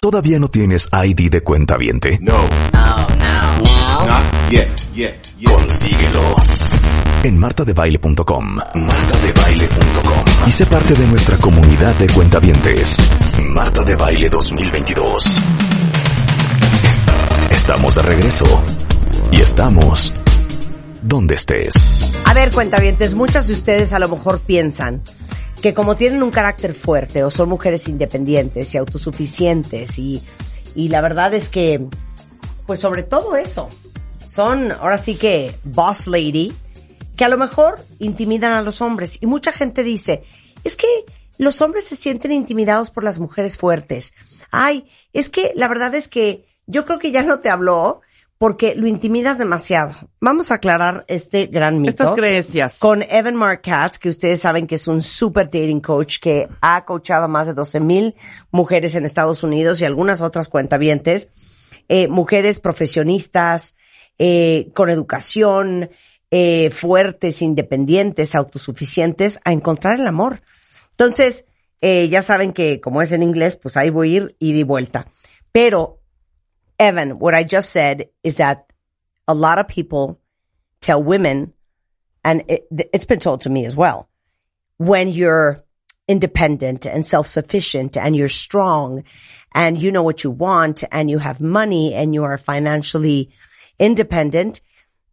¿Todavía no tienes ID de cuenta viente? No. No, no, no. Not yet. Yet. Yet. Consíguelo en martadebaile.com. Martadebaile.com. Y sé parte de nuestra comunidad de cuentavientes. Marta de Baile 2022. Estamos de regreso. Y estamos donde estés. A ver, cuentavientes, muchas de ustedes a lo mejor piensan que como tienen un carácter fuerte o son mujeres independientes y autosuficientes y, y la verdad es que, pues sobre todo eso, son ahora sí que boss lady, que a lo mejor intimidan a los hombres. Y mucha gente dice, es que los hombres se sienten intimidados por las mujeres fuertes. Ay, es que la verdad es que yo creo que ya no te habló porque lo intimidas demasiado. Vamos a aclarar este gran mito. Estas creencias. Con Evan Mark Katz, que ustedes saben que es un super dating coach que ha coachado a más de 12 mil mujeres en Estados Unidos y algunas otras cuentavientes, eh, mujeres profesionistas, eh, con educación, eh, fuertes, independientes, autosuficientes, a encontrar el amor. Entonces, ya saben que como es en inglés, pues ahí voy a ir y de vuelta. Pero, Evan, what I just said is that a lot of people tell women, and it, it's been told to me as well, when you're independent and self-sufficient and you're strong and you know what you want and you have money and you are financially independent,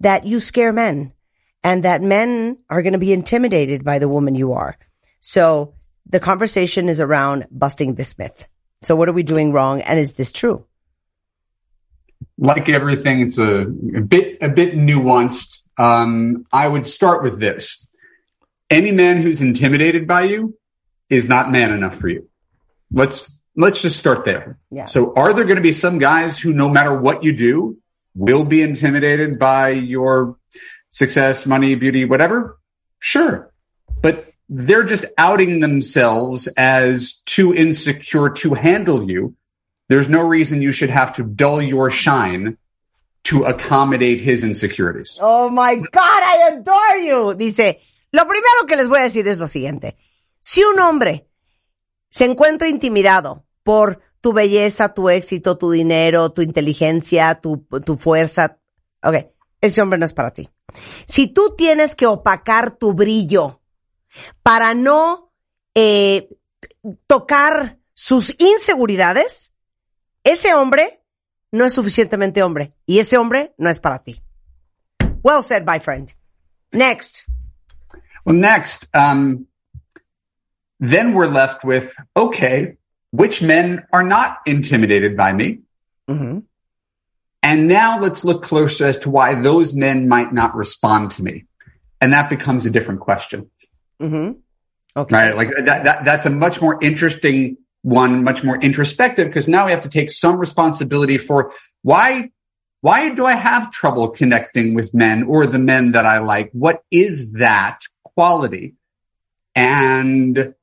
that you scare men and that men are going to be intimidated by the woman you are. So the conversation is around busting this myth. So what are we doing wrong? And is this true? Like everything, it's a, a bit, a bit nuanced. Um, I would start with this. Any man who's intimidated by you is not man enough for you. Let's, let's just start there. Yeah. So are there going to be some guys who, no matter what you do, will be intimidated by your success, money, beauty, whatever? Sure. But they're just outing themselves as too insecure to handle you. There's no reason you should have to dull your shine to accommodate his insecurities. Oh my God, I adore you. Dice, lo primero que les voy a decir es lo siguiente. Si un hombre se encuentra intimidado por tu belleza, tu éxito, tu dinero, tu inteligencia, tu, tu fuerza, ok, ese hombre no es para ti. Si tú tienes que opacar tu brillo para no eh, tocar sus inseguridades, ese hombre no es suficientemente hombre y ese hombre no es para ti. Well said, my friend. Next. Well, next, um, then we're left with, okay, which men are not intimidated by me? Mm-hmm. And now let's look closer as to why those men might not respond to me. And that becomes a different question. Mm-hmm. Okay. Right? Like that, that, that's a much more interesting one, much more introspective because now we have to take some responsibility for why, why do I have trouble connecting with men or the men that I like? What is that quality? And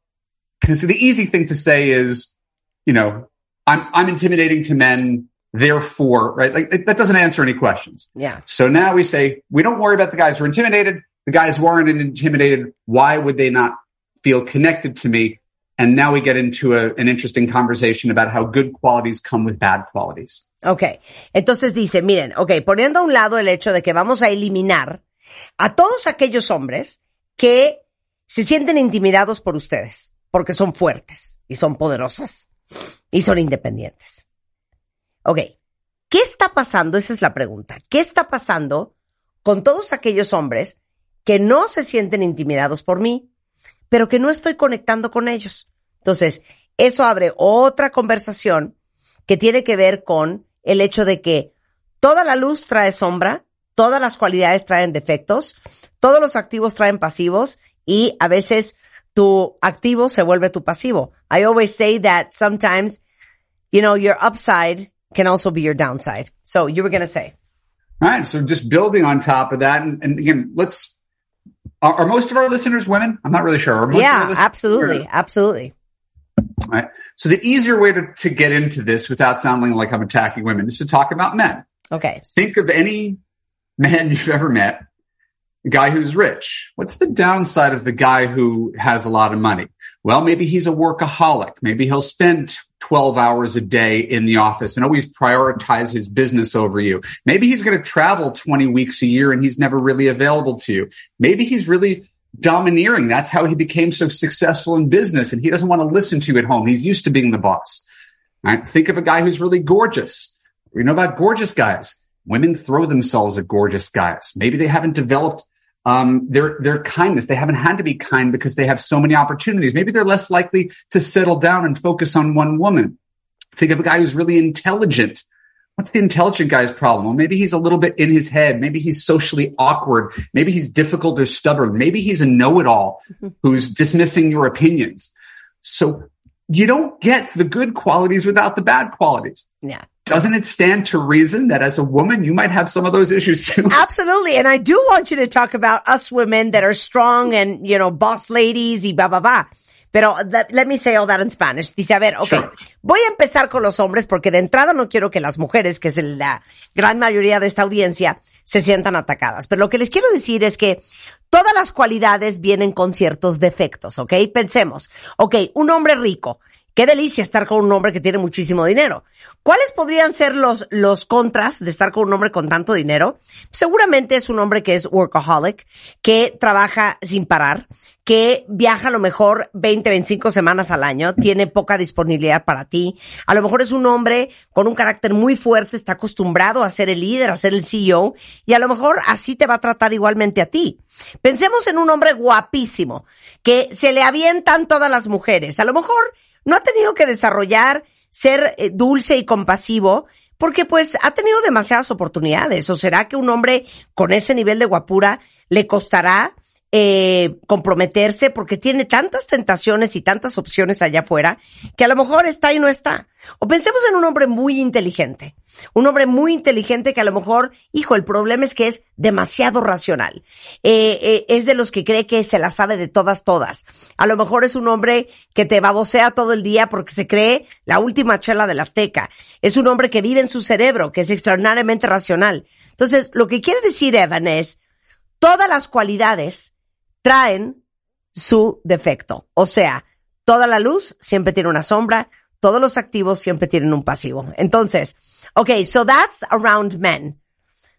because the easy thing to say is, you know, I'm, I'm intimidating to men. Therefore, right? Like that doesn't answer any questions. Yeah. So now we say, we don't worry about the guys who are intimidated. The guys who aren't intimidated, why would they not feel connected to me? And now we get into a, an interesting conversation about how good qualities come with bad qualities. Ok, entonces dice, miren, ok, poniendo a un lado el hecho de que vamos a eliminar a todos aquellos hombres que se sienten intimidados por ustedes, porque son fuertes y son poderosas y son independientes. Ok, ¿qué está pasando? Esa es la pregunta. ¿Qué está pasando con todos aquellos hombres que no se sienten intimidados por mí, pero que no estoy conectando con ellos? Entonces, eso abre otra conversación que tiene que ver con el hecho de que toda la luz trae sombra, todas las cualidades traen defectos, todos los activos traen pasivos y a veces tu activo se vuelve tu pasivo. I always say that sometimes, you know, your upside can also be your downside. So you were going to say. All right. So just building on top of that. And, and again, let's, are, are, most of our listeners women? I'm not really sure. yeah, absolutely. Absolutely. Right. So the easier way to, to get into this without sounding like I'm attacking women is to talk about men. Okay. Think of any man you've ever met, a guy who's rich. What's the downside of the guy who has a lot of money? Well, maybe he's a workaholic. Maybe he'll spend 12 hours a day in the office and always prioritize his business over you. Maybe he's going to travel 20 weeks a year and he's never really available to you. Maybe he's really domineering. That's how he became so successful in business and he doesn't want to listen to you at home. He's used to being the boss. Right? Think of a guy who's really gorgeous. We know about gorgeous guys. Women throw themselves at gorgeous guys. Maybe they haven't developed um, their their kindness. They haven't had to be kind because they have so many opportunities. Maybe they're less likely to settle down and focus on one woman. Think of a guy who's really intelligent. What's the intelligent guy's problem? Well, maybe he's a little bit in his head. Maybe he's socially awkward. Maybe he's difficult or stubborn. Maybe he's a know-it-all mm-hmm. who's dismissing your opinions. So you don't get the good qualities without the bad qualities. Yeah. Doesn't it stand to reason that as a woman, you might have some of those issues too? Absolutely. And I do want you to talk about us women that are strong and, you know, boss ladies blah, blah, blah. Pero that, let me say all that in Spanish. Dice, a ver, ok, Sure. voy a empezar con los hombres porque de entrada no quiero que las mujeres, que es la gran mayoría de esta audiencia, se sientan atacadas. Pero lo que les quiero decir es que todas las cualidades vienen con ciertos defectos, ¿ok? Pensemos, ok, un hombre rico. Qué delicia estar con un hombre que tiene muchísimo dinero. ¿Cuáles podrían ser los, los contras de estar con un hombre con tanto dinero? Seguramente es un hombre que es workaholic, que trabaja sin parar, que viaja a lo mejor 20, 25 semanas al año, tiene poca disponibilidad para ti. A lo mejor es un hombre con un carácter muy fuerte, está acostumbrado a ser el líder, a ser el CEO, y a lo mejor así te va a tratar igualmente a ti. Pensemos en un hombre guapísimo, que se le avientan todas las mujeres. A lo mejor no ha tenido que desarrollar ser eh, dulce y compasivo porque pues ha tenido demasiadas oportunidades. ¿O será que un hombre con ese nivel de guapura le costará eh, comprometerse porque tiene tantas tentaciones y tantas opciones allá afuera que a lo mejor está y no está. O pensemos en un hombre muy inteligente, un hombre muy inteligente que a lo mejor, hijo, el problema es que es demasiado racional. Eh, eh, es de los que cree que se la sabe de todas, todas. A lo mejor es un hombre que te babosea todo el día porque se cree la última chela del Azteca. Es un hombre que vive en su cerebro, que es extraordinariamente racional. Entonces, lo que quiere decir Evan es, todas las cualidades traen su defecto. O sea, toda la luz siempre tiene una sombra, todos los activos siempre tienen un pasivo. Entonces, okay, so that's around men.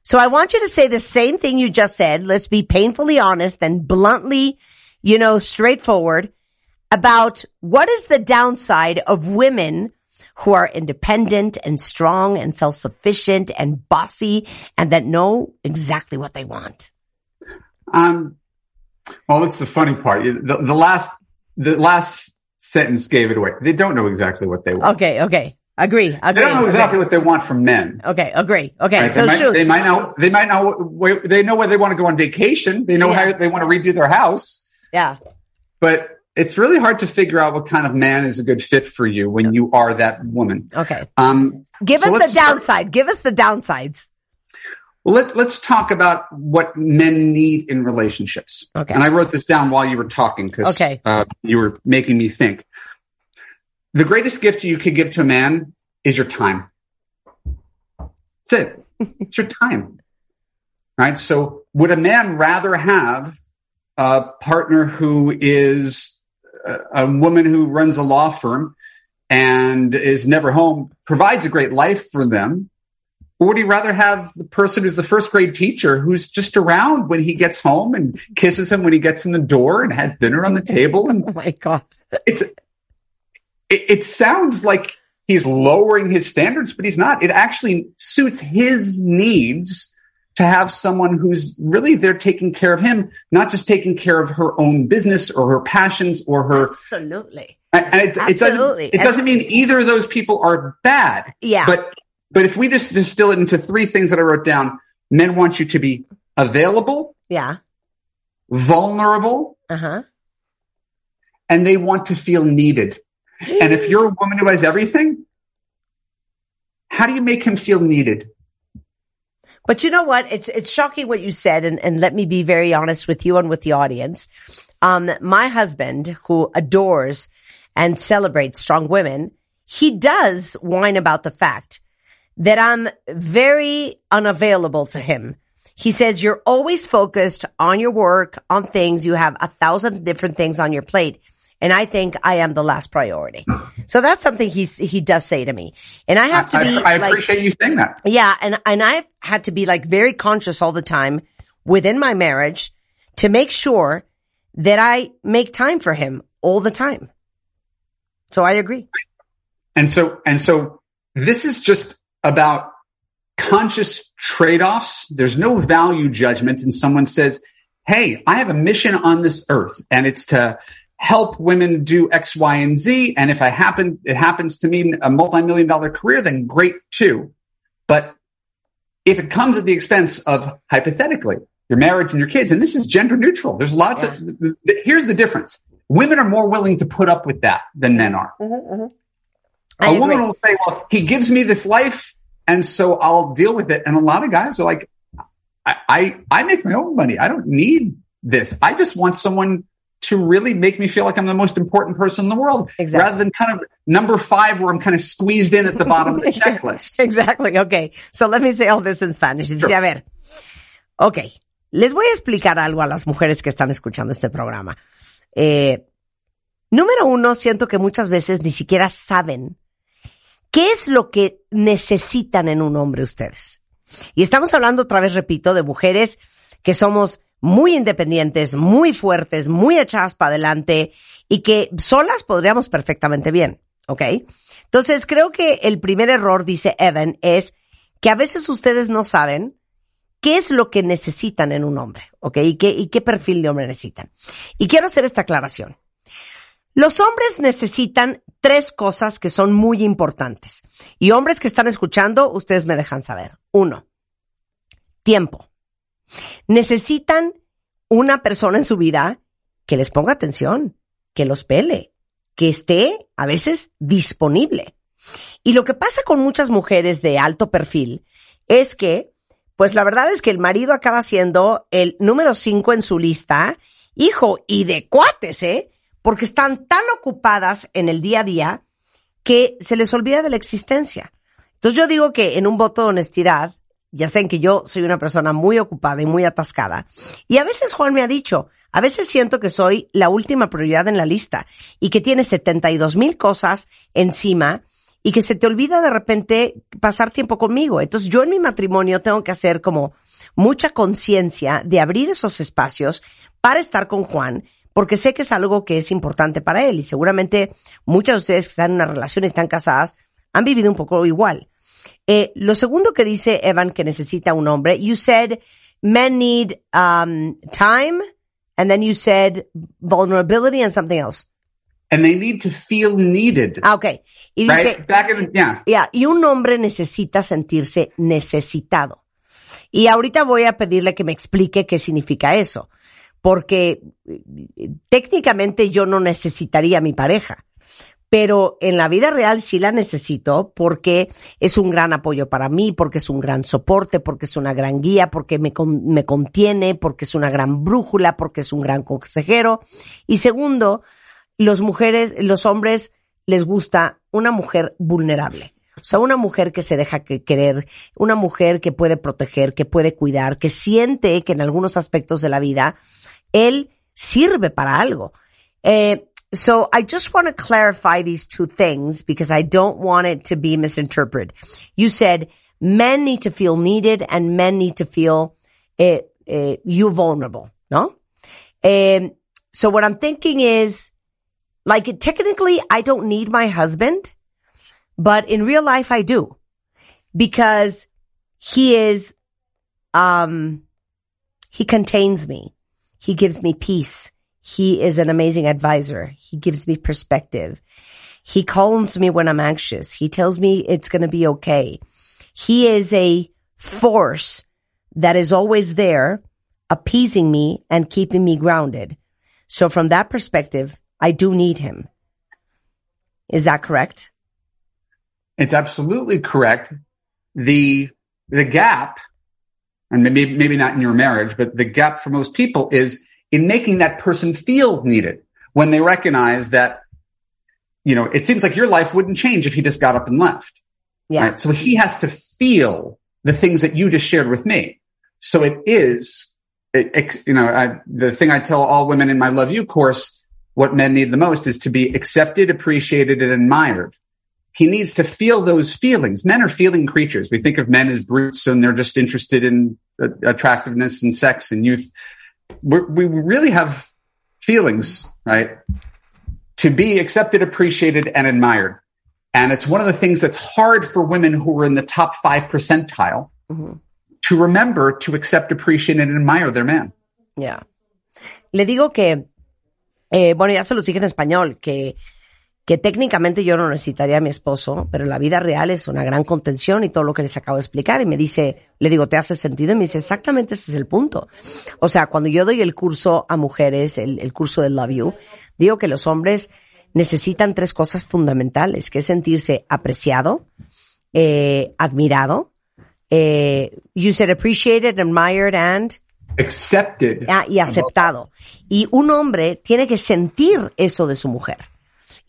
So I want you to say the same thing you just said. Let's be painfully honest and bluntly, you know, straightforward about what is the downside of women who are independent and strong and self-sufficient and bossy and that know exactly what they want. Um, well, it's the funny part. The, the last, the last sentence gave it away. They don't know exactly what they want. Okay, okay. Agree, agree. They don't know exactly okay. what they want from men. Okay, agree. Okay, Right? so they, might, shoot. they might know. They might know. Where, they know where they want to go on vacation. They know Yeah. how they want to redo their house. yeah. But it's really hard to figure out what kind of man is a good fit for you when you are that woman. Okay. Um, Give so us the start- downside. Give us the downsides. Well, let, let's talk about what men need in relationships. Okay. And I wrote this down while you were talking because Okay. uh, you were making me think. The greatest gift you could give to a man is your time. That's it. it's your time. Right. So would a man rather have a partner who is a, a woman who runs a law firm and is never home, provides a great life for them? Or would he rather have the person who's the first grade teacher who's just around when he gets home and kisses him when he gets in the door and has dinner on the table? And Oh my God. it's, it, it sounds like he's lowering his standards, but he's not. It actually suits his needs to have someone who's really there taking care of him, not just taking care of her own business or her passions or her Absolutely. and it, it doesn't Absolutely. it doesn't mean either of those people are bad. Yeah. But but if we just distill it into three things that I wrote down, men want you to be available, Yeah. vulnerable, Uh huh. and they want to feel needed. And if you're a woman who has everything, how do you make him feel needed? But you know what? It's it's shocking what you said, and, and let me be very honest with you and with the audience. Um, my husband, who adores and celebrates strong women, he does whine about the fact that I'm very unavailable to him. He says you're always focused on your work, on things. You have a thousand different things on your plate. and I think I am the last priority. So that's something he's, he does say to me. And I have to be, I, I like, appreciate you saying that. yeah, and, and I've had to be like very conscious all the time within my marriage to make sure that I make time for him all the time. So I agree. And so, and so this is just about conscious trade-offs. There's no value judgment. And someone says, Hey, I have a mission on this earth and it's to help women do X, Y, and Z. And if I happen, it happens to mean a multi-million dollar career, then great too. But if it comes at the expense of hypothetically your marriage and your kids, and this is gender neutral, there's lots of, here's the difference. Women are more willing to put up with that than men are. Mm-hmm, mm-hmm. I a agree. woman will say, well, he gives me this life. And so I'll deal with it. And a lot of guys are like, I, I, I make my own money. I don't need this. I just want someone to really make me feel like I'm the most important person in the world Exactly. rather than kind of number five where I'm kind of squeezed in at the bottom of the checklist. Exactly. Okay. So let me say all this in Spanish. Dice, a ver. Ok. Les voy a explicar algo a las mujeres que están escuchando este programa. Eh, número uno, siento que muchas veces ni siquiera saben qué es lo que necesitan en un hombre ustedes. Y estamos hablando otra vez, repito, de mujeres que somos muy independientes, muy fuertes, muy echadas para adelante y que solas podríamos perfectamente bien. ¿Ok? Entonces creo que el primer error, dice Evan, es que a veces ustedes no saben qué es lo que necesitan en un hombre, ¿ok? Y qué, y qué perfil de hombre necesitan. Y quiero hacer esta aclaración. Los hombres necesitan tres cosas que son muy importantes. Y hombres que están escuchando, ustedes me dejan saber. Uno, tiempo. Necesitan una persona en su vida que les ponga atención, que los pele, que esté a veces disponible. Y lo que pasa con muchas mujeres de alto perfil es que, pues la verdad es que el marido acaba siendo el número cinco en su lista, hijo, y de cuates, ¿eh? Porque están tan ocupadas en el día a día que se les olvida de la existencia. Entonces yo digo que en un voto de honestidad, ya saben que yo soy una persona muy ocupada y muy atascada. Y a veces Juan me ha dicho, a veces siento que soy la última prioridad en la lista y que tienes 72 mil cosas encima y que se te olvida de repente pasar tiempo conmigo. Entonces yo en mi matrimonio tengo que hacer como mucha conciencia de abrir esos espacios para estar con Juan, porque sé que es algo que es importante para él y seguramente muchas de ustedes que están en una relación y están casadas han vivido un poco igual. Eh, lo segundo que dice Evan que necesita un hombre, you said men need um, time, and then you said vulnerability and something else. And they need to feel needed. Ah, ok. Y dice, right? Back in, yeah. ya, y un hombre necesita sentirse necesitado. Y ahorita voy a pedirle que me explique qué significa eso, porque eh, técnicamente yo no necesitaría a mi pareja pero en la vida real sí la necesito porque es un gran apoyo para mí, porque es un gran soporte, porque es una gran guía, porque me, con- me contiene, porque es una gran brújula, porque es un gran consejero. Y segundo, los mujeres, los hombres les gusta una mujer vulnerable. O sea, una mujer que se deja que- querer, una mujer que puede proteger, que puede cuidar, que siente que en algunos aspectos de la vida él sirve para algo. Eh, so I just want to clarify these two things because I don't want it to be misinterpreted. You said men need to feel needed and men need to feel uh, uh, you vulnerable, no? Um, so what I'm thinking is, like, technically, I don't need my husband, but in real life, I do because he is, um, he contains me. He gives me peace. He is an amazing advisor. He gives me perspective. He calms me when I'm anxious. He tells me it's going to be okay. He is a force that is always there, appeasing me and keeping me grounded. So from that perspective, I do need him. Is that correct? It's absolutely correct. The, the gap, and maybe, maybe not in your marriage, but the gap for most people is in making that person feel needed when they recognize that, you know, it seems like your life wouldn't change if he just got up and left. Yeah. Right? So he has to feel the things that you just shared with me. So it is, it, ex- you know, I, the thing I tell all women in my Love U course, what men need the most is to be accepted, appreciated, and admired. He needs to feel those feelings. Men are feeling creatures. We think of men as brutes and they're just interested in uh, attractiveness and sex and youth. We're, we really have feelings, right? To be accepted, appreciated, and admired. And it's one of the things that's hard for women who are in the top five percentile to remember to accept, appreciate, and admire their man. Yeah. Le digo que, eh, bueno, ya se los dije en español, que, que técnicamente yo no necesitaría a mi esposo, pero en la vida real es una gran contención y todo lo que les acabo de explicar. Y me dice, le digo, ¿te hace sentido? Y me dice, exactamente ese es el punto. O sea, cuando yo doy el curso a mujeres, el, el curso de Love You, digo que los hombres necesitan tres cosas fundamentales, que es sentirse apreciado, eh, admirado, eh, you said appreciated, admired, and Accepted. Ah, y aceptado. Y un hombre tiene que sentir eso de su mujer.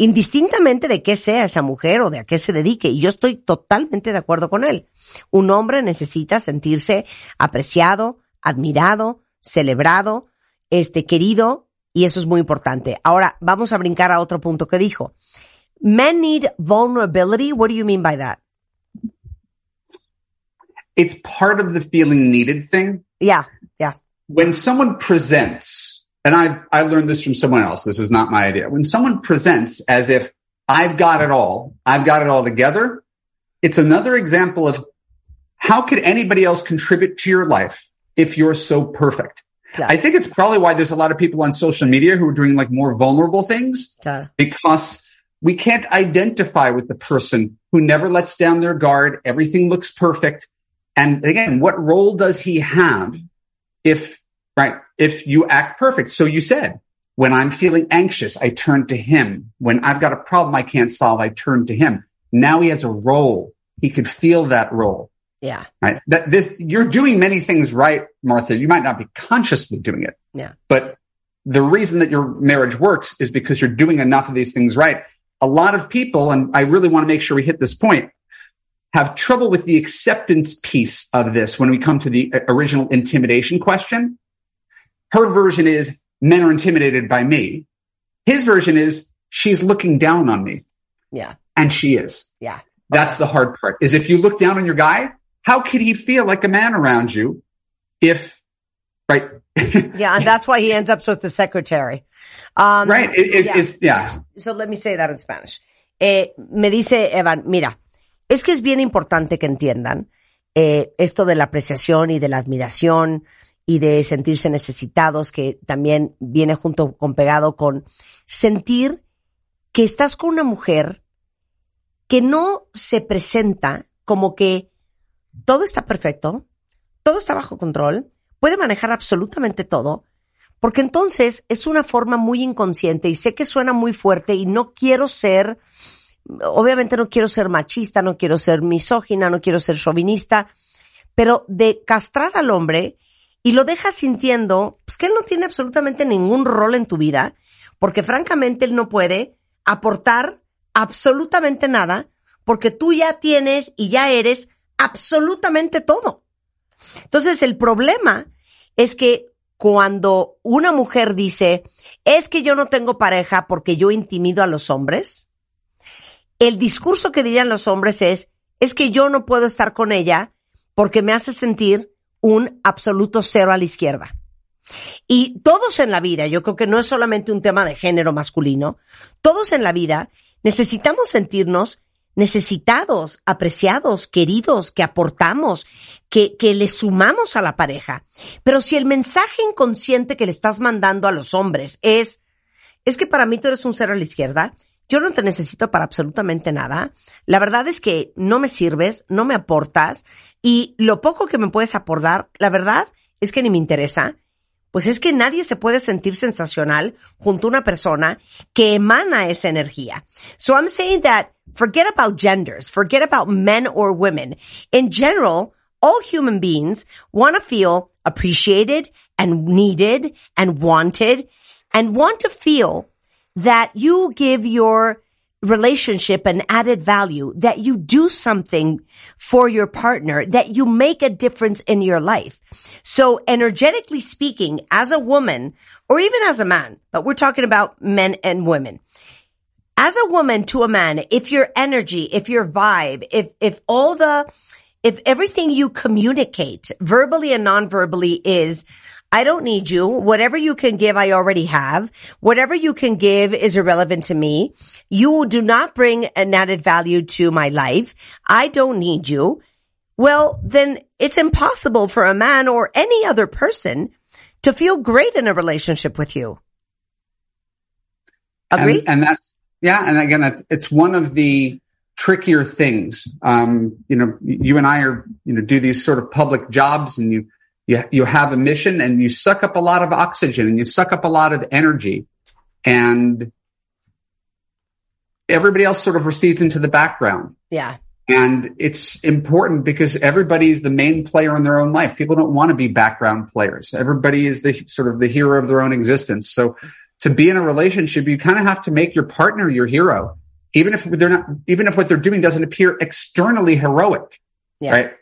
Indistintamente de qué sea esa mujer o de a qué se dedique. Y yo estoy totalmente de acuerdo con él. Un hombre necesita sentirse apreciado, admirado, celebrado, este, querido, y eso es muy importante. Ahora, vamos a brincar a otro punto que dijo. Men need vulnerability. What do you mean by that? It's part of the feeling needed thing. Yeah, yeah. when someone presents, and I I learned this from someone else. This is not my idea. When someone presents as if I've got it all, I've got it all together, it's another example of how could anybody else contribute to your life if you're so perfect? Yeah. I think it's probably why there's a lot of people on social media who are doing like more vulnerable things Claro. because we can't identify with the person who never lets down their guard. Everything looks perfect. And again, what role does he have if, right, if you act perfect? So you said, when I'm feeling anxious, I turn to him. When I've got a problem I can't solve, I turn to him. Now he has a role. He could feel that role. Yeah, Right. That this, you're doing many things right, Martha. You might not be consciously doing it, yeah. but the reason that your marriage works is because you're doing enough of these things right. A lot of people, and I really want to make sure we hit this point, have trouble with the acceptance piece of this when we come to the uh, original intimidation question. Her version is men are intimidated by me. His version is she's looking down on me Yeah, and she is. yeah. That's the hard part is if you look down on your guy, how could he feel like a man around you if, right? Yeah, and that's why he ends up with the secretary. Um, right. It is, yeah. is, yeah. So let me say that in Spanish. Eh, me dice Evan, mira, es que es bien importante que entiendan eh, esto de la apreciación y de la admiración y de sentirse necesitados, que también viene junto con pegado con sentir que estás con una mujer que no se presenta como que todo está perfecto, todo está bajo control, puede manejar absolutamente todo, porque entonces es una forma muy inconsciente y sé que suena muy fuerte y no quiero ser, obviamente no quiero ser machista, no quiero ser misógina, no quiero ser chauvinista, pero de castrar al hombre y lo dejas sintiendo pues, que él no tiene absolutamente ningún rol en tu vida, porque francamente él no puede aportar absolutamente nada, porque tú ya tienes y ya eres absolutamente todo. Entonces el problema es que cuando una mujer dice, es que yo no tengo pareja porque yo intimido a los hombres, el discurso que dirían los hombres es, es que yo no puedo estar con ella porque me hace sentir un absoluto cero a la izquierda. Y todos en la vida, yo creo que no es solamente un tema de género masculino, todos en la vida necesitamos sentirnos necesitados, apreciados, queridos, que aportamos, que, que le sumamos a la pareja. Pero si el mensaje inconsciente que le estás mandando a los hombres es, es que para mí tú eres un cero a la izquierda, yo no te necesito para absolutamente nada, la verdad es que no me sirves, no me aportas, y lo poco que me puedes aportar, la verdad es que ni me interesa, pues es que nadie se puede sentir sensacional junto a una persona que emana esa energía. So I'm saying that forget about genders, forget about men or women. In general, all human beings want to feel appreciated and needed and wanted and want to feel that you give your relationship an added value, that you do something for your partner, that you make a difference in your life. So energetically speaking, as a woman, or even as a man, but we're talking about men and women. As a woman to a man, if your energy, if your vibe, if, if all the, if everything you communicate verbally and non-verbally is, I don't need you. Whatever you can give, I already have. Whatever you can give is irrelevant to me. You do not bring an added value to my life. I don't need you. Well, then it's impossible for a man or any other person to feel great in a relationship with you. Agree? And, and that's, yeah. And again, it's, it's one of the trickier things. Um, you know, you and I are, you know, do these sort of public jobs and you, you, you have a mission and you suck up a lot of oxygen and you suck up a lot of energy and everybody else sort of recedes into the background. Yeah. And it's important because everybody's the main player in their own life. People don't want to be background players. Everybody is the sort of the hero of their own existence. So to be in a relationship, you kind of have to make your partner your hero, even if they're not, even if what they're doing doesn't appear externally heroic. Yeah. Right.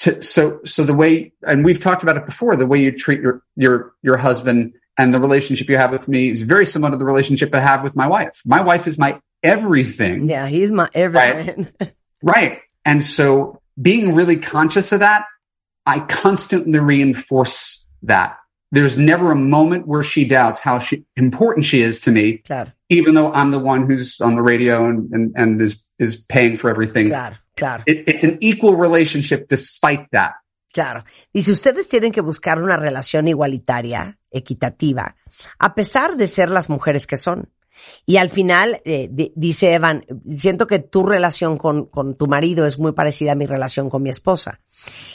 To, so, so the way, and we've talked about it before, the way you treat your, your, your husband and the relationship you have with me is very similar to the relationship I have with my wife. My wife is my everything. Yeah. He's my everything. Right. Right. And so being really conscious of that, I constantly reinforce that. There's never a moment where she doubts how she, important she is to me, even though I'm the one who's on the radio and, and, and is, is paying for everything. Claro. It, it's an equal relationship despite that. Claro. Dice, ustedes tienen que buscar una relación igualitaria, equitativa, a pesar de ser las mujeres que son. Y al final, eh, di- dice Evan, siento que tu relación con, con tu marido es muy parecida a mi relación con mi esposa.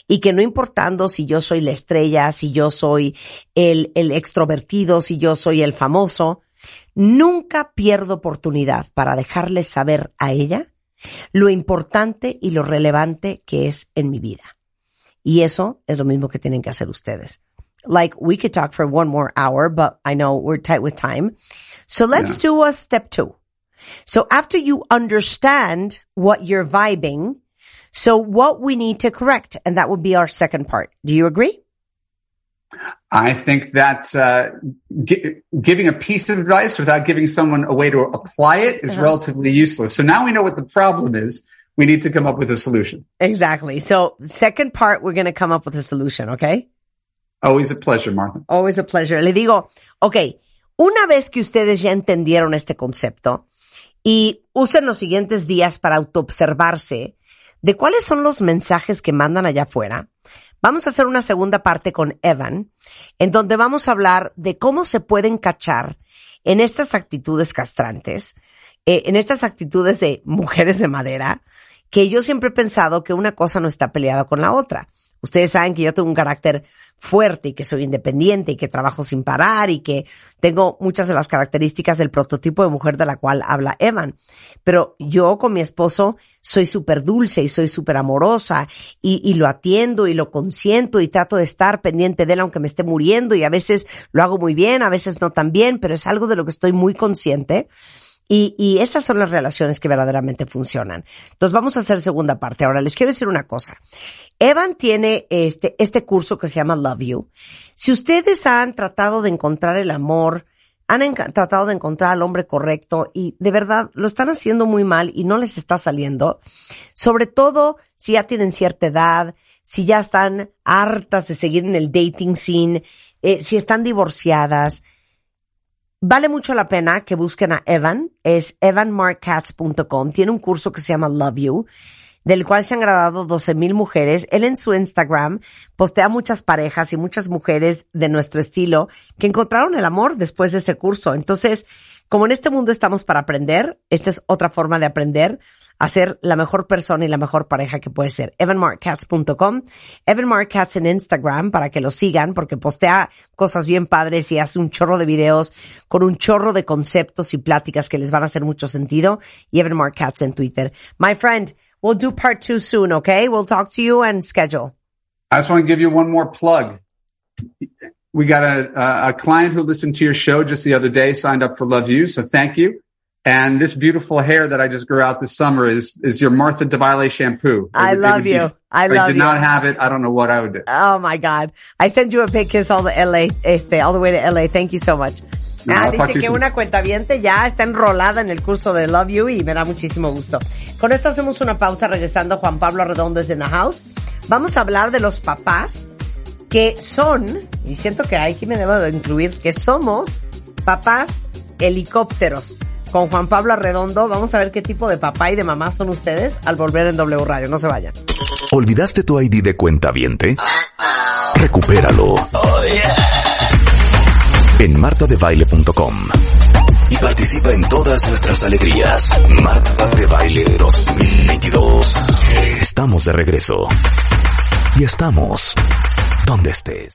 Y que no importando si yo soy la estrella, si yo soy el, el extrovertido, si yo soy el famoso, nunca pierdo oportunidad para dejarle saber a ella lo importante y lo relevante que es en mi vida. Y eso es lo mismo que tienen que hacer ustedes. Like, we could talk for one more hour, but I know we're tight with time. So let's do a step two. So after you understand what you're vibing, so what we need to correct, and that would be our second part. Do you agree? I think that uh, gi- giving a piece of advice without giving someone a way to apply it is relatively useless. So now we know what the problem is. We need to come up with a solution. Exactly. So second part, we're going to come up with a solution, okay? Always a pleasure, Martha. Always a pleasure. Le digo, ok, una vez que ustedes ya entendieron este concepto y usen los siguientes días para autoobservarse de cuáles son los mensajes que mandan allá afuera, vamos a hacer una segunda parte con Evan, en donde vamos a hablar de cómo se pueden cachar en estas actitudes castrantes, eh, en estas actitudes de mujeres de madera, que yo siempre he pensado que una cosa no está peleada con la otra. Ustedes saben que yo tengo un carácter fuerte y que soy independiente y que trabajo sin parar y que tengo muchas de las características del prototipo de mujer de la cual habla Evan. Pero yo con mi esposo soy súper dulce y soy súper amorosa y, y lo atiendo y lo consiento y trato de estar pendiente de él aunque me esté muriendo y a veces lo hago muy bien, a veces no tan bien, pero es algo de lo que estoy muy consciente. Y, y esas son las relaciones que verdaderamente funcionan. Entonces vamos a hacer segunda parte. Ahora les quiero decir una cosa. Evan tiene este, este curso que se llama Love You. Si ustedes han tratado de encontrar el amor, han tratado de encontrar al hombre correcto y de verdad lo están haciendo muy mal y no les está saliendo, sobre todo si ya tienen cierta edad, si ya están hartas de seguir en el dating scene, eh, si están divorciadas, Vale mucho la pena que busquen a Evan, es evanmarkcats.com, tiene un curso que se llama Love You, del cual se han grabado 12 mil mujeres. Él en su Instagram postea muchas parejas y muchas mujeres de nuestro estilo que encontraron el amor después de ese curso. Entonces, como en este mundo estamos para aprender, esta es otra forma de aprender a ser la mejor persona y la mejor pareja que puede ser. evanmarkcats.com, evanmarkcats en Instagram para que lo sigan porque postea cosas bien padres y hace un chorro de videos con un chorro de conceptos y pláticas que les van a hacer mucho sentido y evanmarkcats en Twitter. My friend, we'll do part two soon, okay? We'll talk to you and schedule. I just want to give you one more plug. We got a, a, a client who listened to your show just the other day, signed up for Love You. So thank you. And this beautiful hair that I just grew out this summer is, is your Martha Debayle shampoo. I love would be- you. I love I did you. not have it. I don't know what I would do. Oh my God. I sent you a big kiss all the LA, este, all the way to LA. Thank you so much. No, Ah, dice you que una cuentaviente ya está enrolada en el curso de Love U y me da muchísimo gusto. Con esto hacemos una pausa regresando Juan Pablo Redondo desde The House. Vamos a hablar de los papás que son, y siento que aquí me debo de incluir, que somos papás helicópteros. Con Juan Pablo Arredondo vamos a ver qué tipo de papá y de mamá son ustedes al volver en W Radio. No se vayan. ¿Olvidaste tu ID de cuenta viente? Recupéralo. En martadebaile.com. Y participa en todas nuestras alegrías. Marta de Baile 2022. Estamos de regreso. Y estamos donde estés.